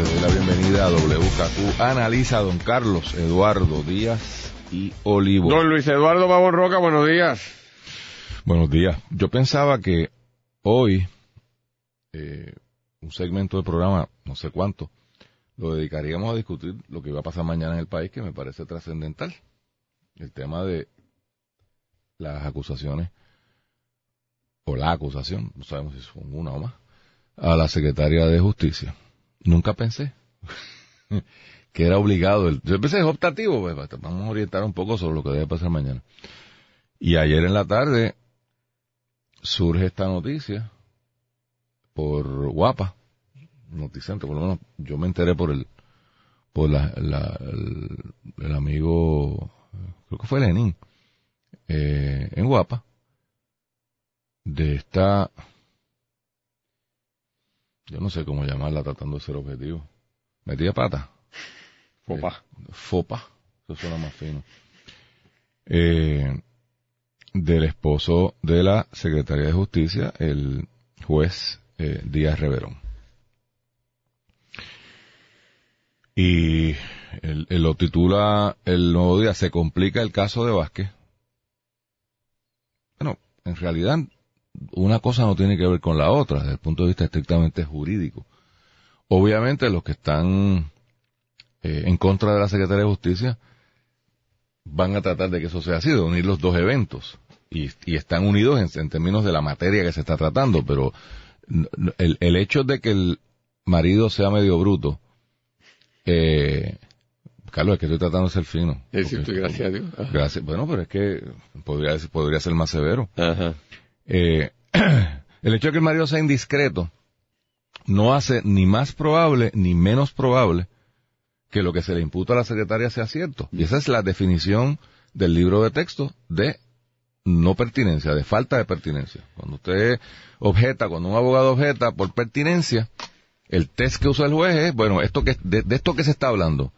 Les doy la bienvenida a WKQ Analiza don Carlos Eduardo Díaz y Olivo. Don Luis Eduardo Pavón Roca, buenos días. Buenos días. Yo pensaba que hoy eh, un segmento del programa, no sé cuánto, lo dedicaríamos a discutir lo que va a pasar mañana en el país, que me parece trascendental. El tema de las acusaciones, o la acusación, no sabemos si son una o más, a la secretaria de Justicia. Nunca pensé que era obligado. El, yo pensé es optativo, pues, vamos a orientar un poco sobre lo que debe pasar mañana. Y ayer en la tarde surge esta noticia por Guapa, noticente, por lo menos yo me enteré por el, por la, la el, el, amigo, creo que fue Lenin, eh, en Guapa, de esta, yo no sé cómo llamarla tratando de ser objetivo, metía pata. Fopa. Eh, fopa, eso suena más fino. Eh, del esposo de la Secretaría de Justicia, el juez eh, Díaz Reverón. Y él, él lo titula El nuevo día, se complica el caso de Vázquez. Bueno, en realidad una cosa no tiene que ver con la otra desde el punto de vista estrictamente jurídico. Obviamente los que están eh, en contra de la Secretaría de Justicia van a tratar de que eso sea así, de unir los dos eventos. Y, y están unidos en, en, términos de la materia que se está tratando, pero el, el hecho de que el marido sea medio bruto, eh, Carlos, es que estoy tratando de ser fino. Gracias a Dios. Gracias. Bueno, pero es que podría, podría ser más severo. Ajá. Eh, el hecho de que el marido sea indiscreto no hace ni más probable ni menos probable que lo que se le imputa a la secretaria sea cierto. Y esa es la definición del libro de texto de no pertinencia, de falta de pertinencia. Cuando usted objeta, cuando un abogado objeta por pertinencia, el test que usa el juez es, bueno, esto que, de, de esto que se está hablando,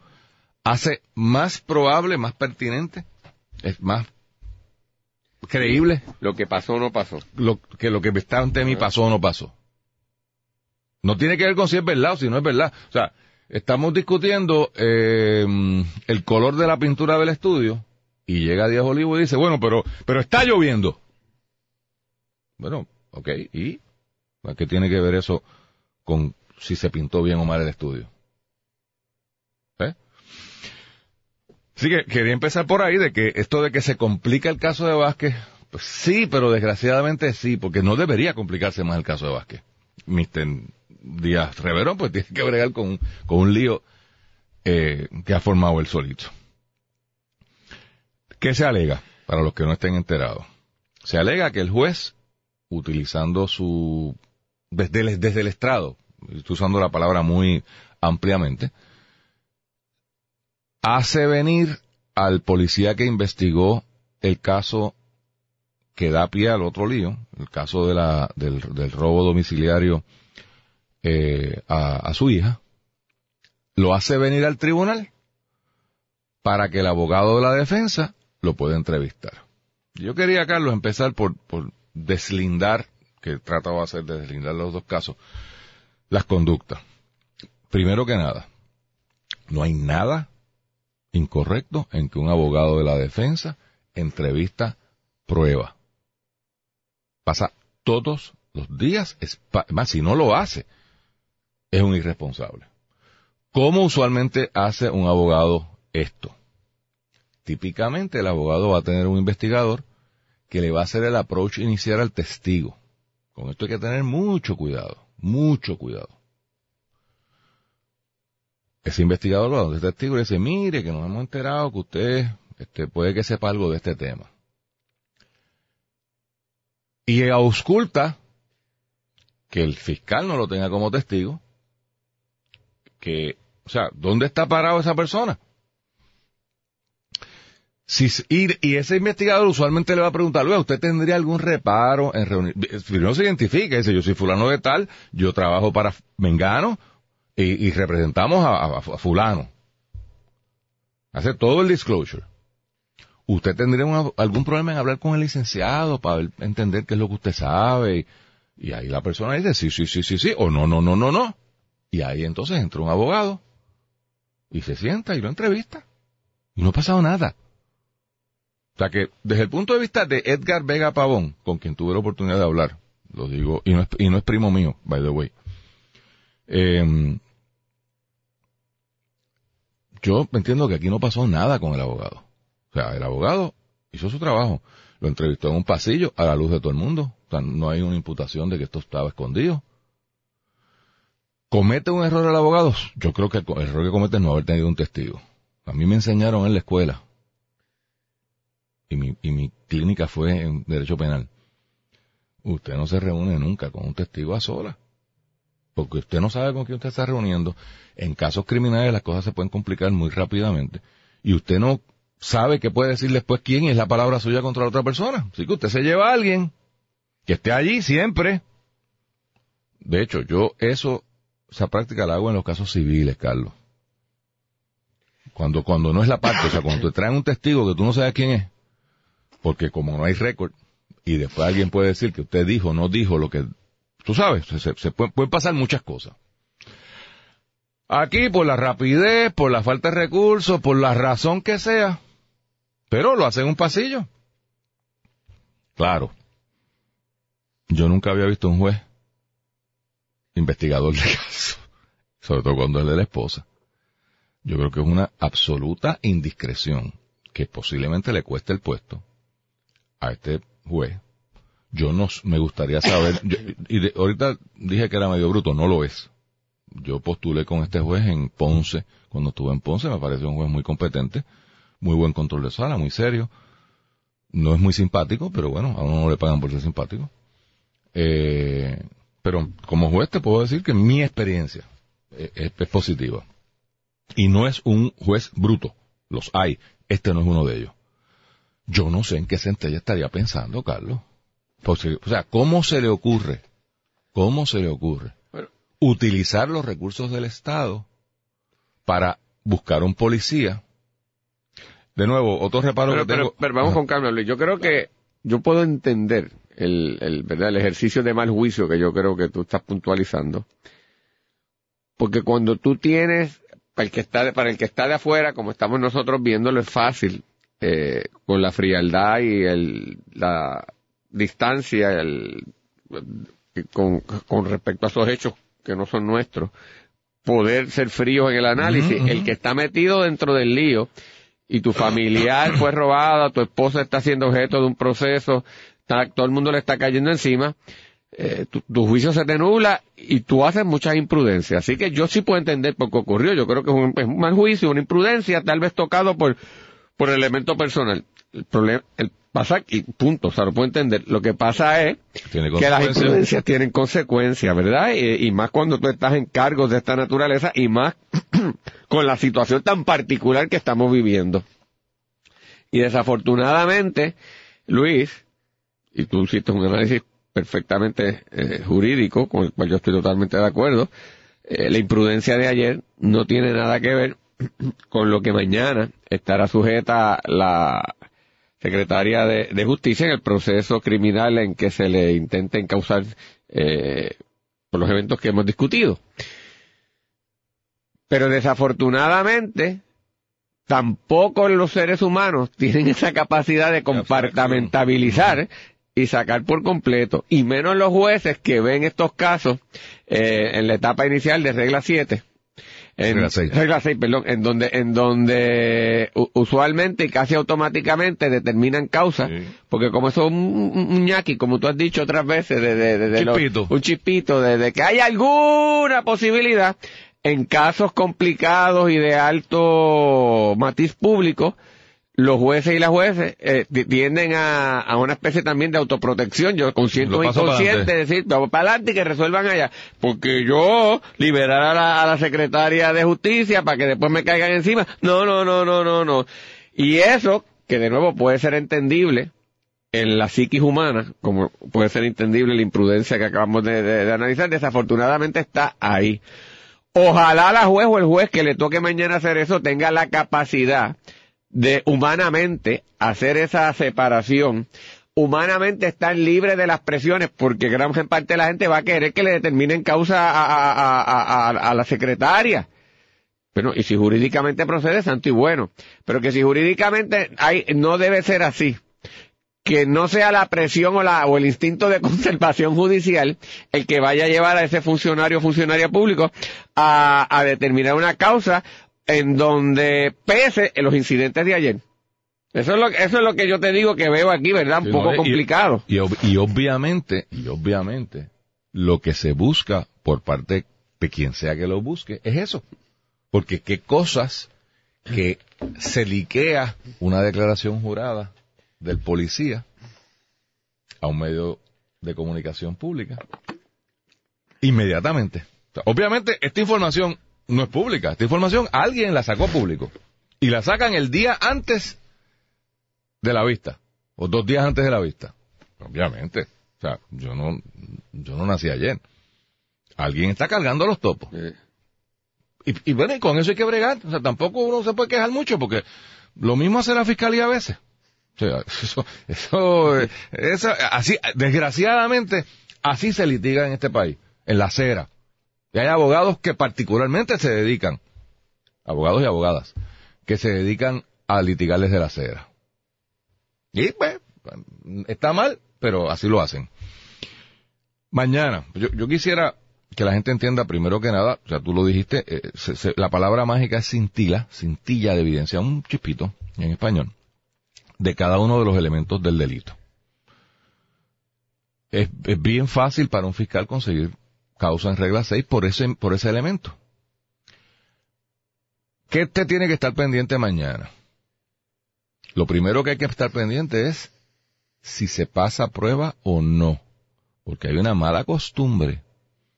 hace más probable, más pertinente, es más creíble. Lo que pasó o no pasó. Lo, que lo que está ante mí pasó o no pasó. No tiene que ver con si es verdad o si no es verdad. O sea, estamos discutiendo eh, el color de la pintura del estudio y llega Díaz Olivo y dice, bueno, pero, pero está lloviendo. Bueno, ok, ¿y qué tiene que ver eso con si se pintó bien o mal el estudio? Así que quería empezar por ahí de que esto de que se complica el caso de Vázquez, pues sí, pero desgraciadamente sí, porque no debería complicarse más el caso de Vázquez. Mister Díaz Reverón, pues tiene que bregar con, con un lío eh, que ha formado él solito. ¿Qué se alega? Para los que no estén enterados. Se alega que el juez, utilizando su, desde el, desde el estrado, estoy usando la palabra muy ampliamente, hace venir al policía que investigó el caso que da pie al otro lío, el caso de la, del, del robo domiciliario eh, a, su hija, lo hace venir al tribunal para que el abogado de la defensa lo pueda entrevistar. Yo quería, Carlos, empezar por, por deslindar, que trataba de hacer de deslindar los dos casos, las conductas. Primero que nada, no hay nada incorrecto en que un abogado de la defensa entrevista prueba. Pasa todos los días, más, si no lo hace, es un irresponsable. ¿Cómo usualmente hace un abogado esto? Típicamente el abogado va a tener un investigador que le va a hacer el approach inicial al testigo. Con esto hay que tener mucho cuidado, mucho cuidado. Ese investigador va donde el testigo y dice, mire, que nos hemos enterado que usted este, puede que sepa algo de este tema. Y ausculta que el fiscal no lo tenga como testigo, que O sea, ¿dónde está parado esa persona? Si, y, y ese investigador usualmente le va a preguntar, ¿usted tendría algún reparo en reunir? Primero se identifica, dice, yo soy fulano de tal, yo trabajo para Mengano y, y representamos a, fulano. Hace todo el disclosure. ¿Usted tendría algún problema en hablar con el licenciado para entender qué es lo que usted sabe? Y, y ahí la persona dice, sí, sí, sí, sí, sí, o no, no, no, no, no. Y ahí entonces entra un abogado y se sienta y lo entrevista. Y no ha pasado nada. O sea que, desde el punto de vista de Edgar Vega Pavón, con quien tuve la oportunidad de hablar, lo digo, y no es, y no es primo mío, by the way. Eh, yo entiendo que aquí no pasó nada con el abogado. O sea, el abogado hizo su trabajo. Lo entrevistó en un pasillo a la luz de todo el mundo. O sea, no hay una imputación de que esto estaba escondido. ¿Comete un error el abogado? Yo creo que el error que comete es no haber tenido un testigo. A mí me enseñaron en la escuela, y mi, y mi clínica fue en Derecho Penal. Usted no se reúne nunca con un testigo a sola, porque usted no sabe con quién usted está reuniendo. En casos criminales las cosas se pueden complicar muy rápidamente, y usted no sabe qué puede decir después quién es la palabra suya contra la otra persona. Así que usted se lleva a alguien que esté allí siempre. De hecho, yo eso, esa práctica la hago en los casos civiles, Carlos. Cuando, cuando no es la parte, o sea, cuando te traen un testigo que tú no sabes quién es, porque como no hay récord, y después alguien puede decir que usted dijo, no dijo lo que, tú sabes, se, pueden, pueden pasar muchas cosas. Aquí, por la rapidez, por la falta de recursos, por la razón que sea, pero lo hacen en un pasillo. Claro. Yo nunca había visto un juez investigador de casos, sobre todo cuando es de la esposa. Yo creo que es una absoluta indiscreción que posiblemente le cueste el puesto a este juez. Yo no me gustaría saber, y de- ahorita dije que era medio bruto, no lo es. Yo postulé con este juez en Ponce, cuando estuve en Ponce, me pareció un juez muy competente, muy buen control de sala, muy serio. No es muy simpático, pero bueno, a uno no le pagan por ser simpático. Eh, pero como juez te puedo decir que mi experiencia eh, es, es positiva. Y no es un juez bruto. Los hay. Este no es uno de ellos. Yo no sé en qué centella estaría pensando, Carlos. O sea, ¿cómo se le ocurre? ¿Cómo se le ocurre? Bueno. Utilizar los recursos del Estado para buscar un policía. De nuevo, otro reparo Pero, que pero, pero vamos Ajá. con calma, Luis. Yo creo que yo puedo entender el, el, ¿verdad? el ejercicio de mal juicio que yo creo que tú estás puntualizando. Porque cuando tú tienes, para el que está de, para el que está de afuera, como estamos nosotros viéndolo, es fácil, eh, con la frialdad y el, la distancia, el, con, con respecto a esos hechos que no son nuestros, poder ser fríos en el análisis. El que está metido dentro del lío, y tu familiar fue robada, tu esposa está siendo objeto de un proceso, está- todo el mundo le está cayendo encima, eh, tu, tu juicio se te nubla y tú haces muchas imprudencias. Así que yo sí puedo entender por qué ocurrió. Yo creo que es un, es un mal juicio, una imprudencia, tal vez tocado por, por elemento personal. El problema, el pasa y punto, o sea, lo puedo entender. Lo que pasa es que las imprudencias tienen consecuencias, ¿verdad? Y, y más cuando tú estás en cargos de esta naturaleza y más con la situación tan particular que estamos viviendo. Y desafortunadamente, Luis, y tú hiciste un análisis perfectamente eh, jurídico, con el cual yo estoy totalmente de acuerdo, eh, la imprudencia de ayer no tiene nada que ver con lo que mañana estará sujeta la secretaria de, de Justicia en el proceso criminal en que se le intenta encausar eh, por los eventos que hemos discutido. Pero desafortunadamente, tampoco los seres humanos tienen esa capacidad de compartamentabilizar y sacar por completo, y menos los jueces que ven estos casos eh, en la etapa inicial de regla 7. En, Regla seis. regla 6, perdón, en donde, en donde usualmente y casi automáticamente determinan causa, Sí. porque como eso es un, ñaqui, como tú has dicho otras veces, de, de, de- de los- un chispito, de, de que hay alguna posibilidad, en casos complicados y de alto matiz público, los jueces y las jueces eh, ti- tienden a, a una especie también de autoprotección, yo consciente inconsciente, de decir, vamos para adelante y que resuelvan allá. Porque yo liberar a la, a la secretaria de justicia para que después me caigan encima. No, no, no, no, no, no. Y eso, que de nuevo puede ser entendible en la psiquis humana, como puede ser entendible la imprudencia que acabamos de, de- de analizar, desafortunadamente está ahí. Ojalá la juez o el juez que le toque mañana hacer eso tenga la capacidad de humanamente hacer esa separación, humanamente estar libre de las presiones, porque gran parte de la gente va a querer que le determinen causa a- a- a- a la secretaria. Bueno, y si jurídicamente procede, santo y bueno. Pero que si jurídicamente hay, no debe ser así. Que no sea la presión o, la, o el instinto de conservación judicial el que vaya a llevar a ese funcionario o funcionaria público a, a determinar una causa en donde pese en los incidentes de ayer. Eso es lo, eso es lo que yo te digo que veo aquí, ¿verdad? Un Sí, poco no, y- complicado. Y, ob- y obviamente, y obviamente, lo que se busca por parte de quien sea que lo busque es eso. Porque qué cosas que se liquea una declaración jurada del policía a un medio de comunicación pública inmediatamente. O sea, obviamente esta información no es pública, esta información alguien la sacó público y la sacan el día antes de la vista o dos días antes de la vista. Obviamente, o sea, yo no yo no nací ayer. Alguien está cargando los topos. Y, y bueno, y con eso hay que bregar. O sea, tampoco uno se puede quejar mucho porque lo mismo hace la fiscalía a veces. O sea, eso, eso, eso, así, desgraciadamente, así se litiga en este país, en la acera. Y hay abogados que particularmente se dedican, abogados y abogadas, que se dedican a litigarles de la acera. Y pues, está mal, pero así lo hacen. Mañana, yo, yo quisiera que la gente entienda primero que nada, o sea, tú lo dijiste, eh, la palabra mágica es cintila, cintilla de evidencia, un chispito en español, de cada uno de los elementos del delito. Es, es bien fácil para un fiscal conseguir en regla 6 por ese, por ese elemento. ¿Qué te tiene que estar pendiente mañana? Lo primero que hay que estar pendiente es si se pasa prueba o no. Porque hay una mala costumbre,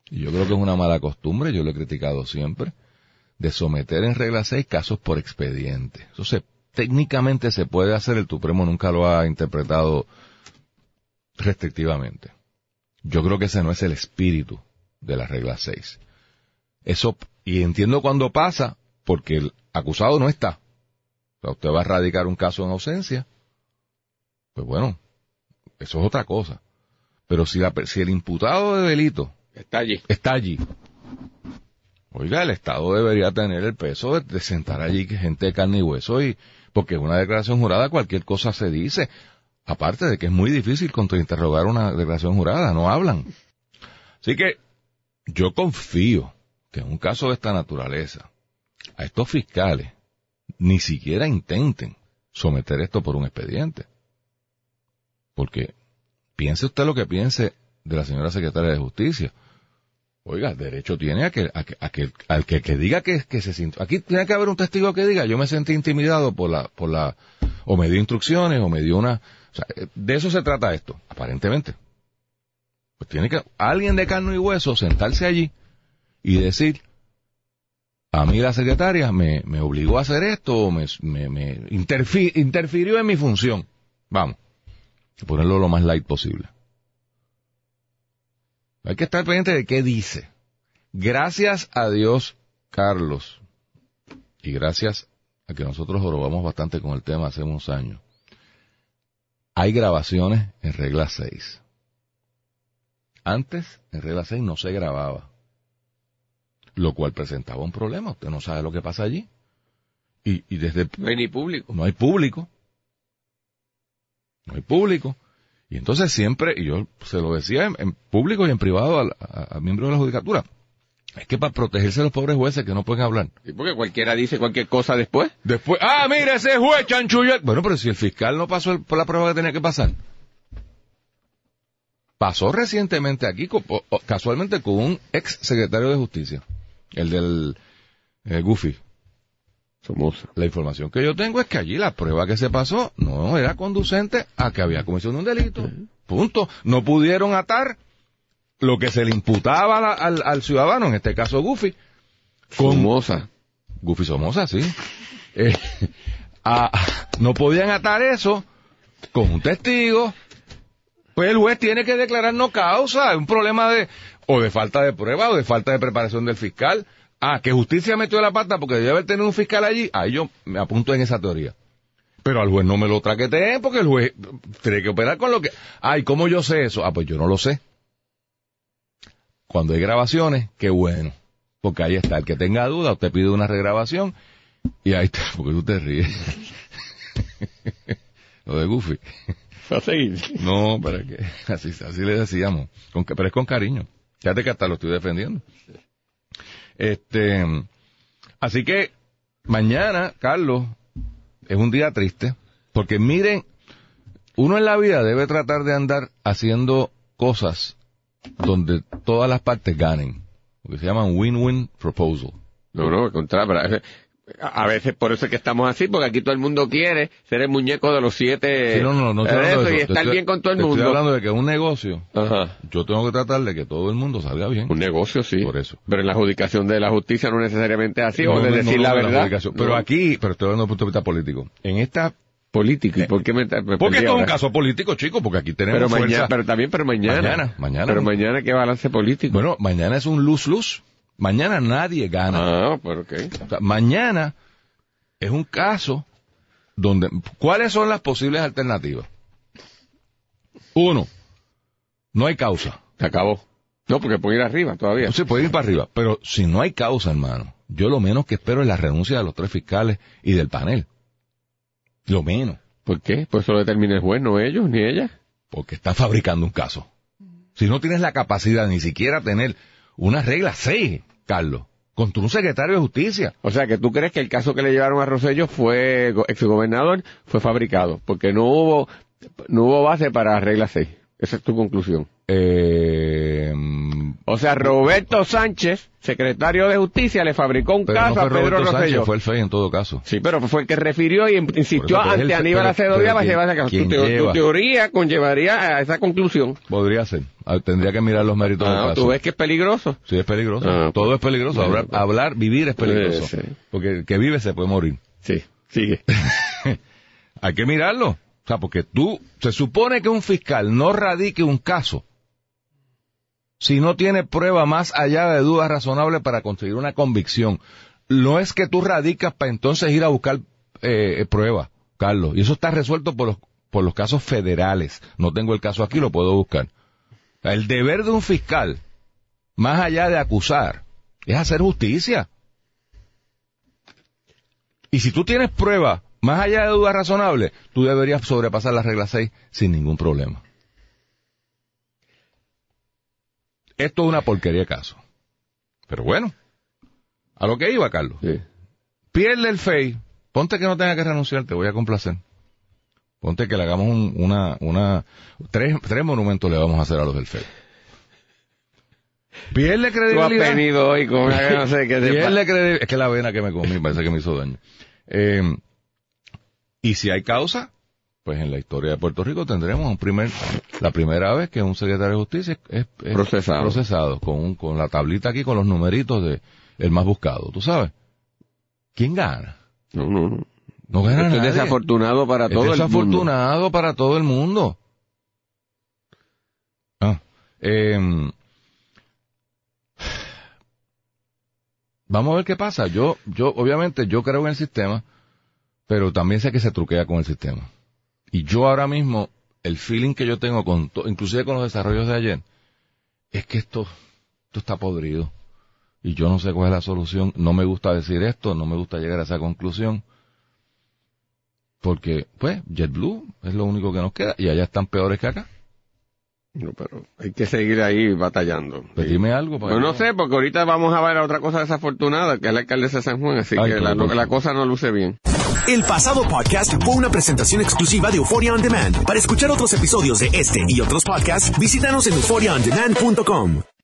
y yo creo que es una mala costumbre, yo lo he criticado siempre, de someter en regla 6 casos por expediente. Eso se, técnicamente se puede hacer, el Supremo nunca lo ha interpretado restrictivamente. Yo creo que ese no es el espíritu de la regla 6. Eso, y entiendo cuando pasa, porque el acusado no está. O sea, usted va a radicar un caso en ausencia, pues bueno, eso es otra cosa. Pero si, la, si el imputado de delito Está allí. está allí, oiga, el Estado debería tener el peso de, de sentar allí que gente de carne y hueso y, porque en una declaración jurada cualquier cosa se dice. Aparte de que es muy difícil contrainterrogar una declaración jurada, no hablan. Así que yo confío que en un caso de esta naturaleza, a estos fiscales ni siquiera intenten someter esto por un expediente. Porque piense usted lo que piense de la señora secretaria de Justicia. Oiga, derecho tiene a que, a que, al que, diga que, se sintió. Aquí tiene que haber un testigo que diga, yo me sentí intimidado por la, por la, o me dio instrucciones, o me dio una, o sea, de eso se trata esto, aparentemente. Pues tiene que, alguien de carne y hueso sentarse allí y decir, a mí la secretaria me, obligó a hacer esto, me, me, me interfi- interfirió en mi función. Vamos, ponerlo lo más light posible. Hay que estar pendiente de qué dice. Gracias a Dios, Carlos, y gracias a que nosotros jorobamos bastante con el tema hace unos años, hay grabaciones en regla 6. Antes, en regla 6 no se grababa, lo cual presentaba un problema. Usted no sabe lo que pasa allí. Y, y desde No hay ni público. no hay público. No hay público. Y entonces siempre, y yo se lo decía en, en público y en privado al- a, a miembros de la judicatura, es que para protegerse los pobres jueces que no pueden hablar. Sí, porque cualquiera dice cualquier cosa después. Después, ah, mira ese juez chanchullo. Bueno, pero si el fiscal no pasó el- por la prueba que tenía que pasar. Pasó recientemente aquí, casualmente con un ex secretario de justicia, el del eh, Goofy. Somoza. La información que yo tengo es que allí la prueba que se pasó no era conducente a que había comisión de un delito. Punto. No pudieron atar lo que se le imputaba a la- al, al ciudadano, en este caso Goofy, con Somoza. Goofy Somoza, sí. Eh, a- no podían atar eso con un testigo. Pues el juez tiene que declarar no causa, es un problema de o de falta de prueba o de falta de preparación del fiscal. Ah, que justicia metió la pata porque debe haber tenido un fiscal allí. Ahí yo me apunto en esa teoría. Pero al juez no me lo traqueteen porque el juez tiene que operar con lo que... Ay, ¿cómo yo sé eso? Ah, pues yo no lo sé. Cuando hay grabaciones, qué bueno. Porque ahí está. El que tenga duda, usted pide una regrabación y ahí está. Porque tú te ríes. lo de Goofy. Va a seguir. No, para que así, así le decíamos, con, pero es con cariño. Fíjate que hasta lo estoy defendiendo. Este, así que mañana, Carlos, es un día triste, porque miren, uno en la vida debe tratar de andar haciendo cosas donde todas las partes ganen, lo que se llaman win-win proposal. No, no, pero a veces, por eso es que estamos así, porque aquí todo el mundo quiere ser el muñeco de los siete Sí, no, no, no estoy de hablando eso de y eso. Estar estoy- bien con todo el mundo. Estoy hablando de que un negocio, Ajá. yo tengo que tratar de que todo el mundo salga bien. Un negocio, sí. Por eso. Pero en la adjudicación de la justicia no necesariamente es así, No, o de no, decir no, la no, verdad. Pero No. aquí, pero estoy hablando el punto de vista político. En esta, Político, ¿y por qué me, me porque esto es un caso político, chicos, porque aquí tenemos Pero fuerza. mañana, pero también, pero mañana. Mañana, mañana. Pero mañana, ¿qué balance político? Bueno, mañana es un luz-luz. Mañana nadie gana. Ah, pero ok. O sea, mañana es un caso donde, ¿cuáles son las posibles alternativas? Uno, no hay causa. Se acabó. No, porque puede ir arriba todavía. Se puede ir para arriba, pero si no hay causa, hermano, yo lo menos que espero es la renuncia de los tres fiscales y del panel. Lo menos. ¿Por qué? Pues eso lo determina el juez, no ellos, ni ella. porque está fabricando un caso. Si no tienes la capacidad ni siquiera tener una regla 6, Carlos, contra un secretario de justicia. O sea, que tú crees que el caso que le llevaron a Rosello fue, go- exgobernador, fue fabricado, porque no hubo, no hubo base para regla 6. Esa es tu conclusión. Eh, O sea, Roberto Sánchez, secretario de Justicia, le fabricó un pero caso no fue a Pedro Roberto Rosselló. Sánchez, fue el FEI en todo caso. Sí, pero fue el que refirió y insistió eso, ante el- Aníbal Acevedo para ¿quién- llevar ese caso. Tu, teoría conllevaría a esa conclusión. Podría ser. Ah, Tendría que mirar los méritos del Ah, caso. ¿Tú ves que es peligroso? Sí, es peligroso. Ah, todo es peligroso. bueno, Hablar, pues. hablar, vivir es peligroso. Sí, sí. Porque el que vive se puede morir. Sí, sigue. Hay que mirarlo. O sea, porque tú, se supone que un fiscal no radique un caso si no tiene prueba más allá de dudas razonables para conseguir una convicción. No es que tú radicas para entonces ir a buscar eh, pruebas, Carlos. Y eso está resuelto por los, por los casos federales. No tengo el caso aquí, lo puedo buscar. El deber de un fiscal, más allá de acusar, es hacer justicia. Y si tú tienes pruebas, más allá de dudas razonables, tú deberías sobrepasar la regla 6 sin ningún problema. Esto es una porquería de caso. Pero bueno, a lo que iba, Carlos. Sí. Pierde el FEI. Ponte que no tenga que renunciar, te voy a complacer. Ponte que le hagamos un- una, una, tres, tres monumentos le vamos a hacer a los del FEI. Pierde Tú has credibilidad. venido hoy con una que no sé qué Pierde credibilidad. Es que la vena que me comí parece que me hizo daño. Eh, y si hay causa, pues en la historia de Puerto Rico tendremos un primer, la primera vez que un secretario de justicia es, es- Procesado. procesado con, un- con la tablita aquí con los numeritos de el más buscado. ¿Tú sabes? ¿Quién gana? No, no, no. No gana Esto es desafortunado para Es todo el mundo. desafortunado para todo el mundo. Ah, em, vamos a ver qué pasa. Yo, yo, obviamente, yo creo en el sistema, pero también sé que se truquea con el sistema. Y yo ahora mismo, el feeling que yo tengo con, to- inclusive con los desarrollos de ayer, es que esto, esto está podrido. Y yo no sé cuál es la solución. No me gusta decir esto, no me gusta llegar a esa conclusión. Porque, pues, JetBlue es lo único que nos queda y allá están peores que acá. No, pero hay que seguir ahí batallando. Pues dime algo. para No, sé, porque ahorita vamos a ver otra cosa desafortunada, que es la alcaldesa de San Juan, así Ay, que la, la cosa no luce bien. El pasado podcast fue una presentación exclusiva de Euphoria On Demand. Para escuchar otros episodios de este y otros podcasts, visítanos en euphoriaondemand.com.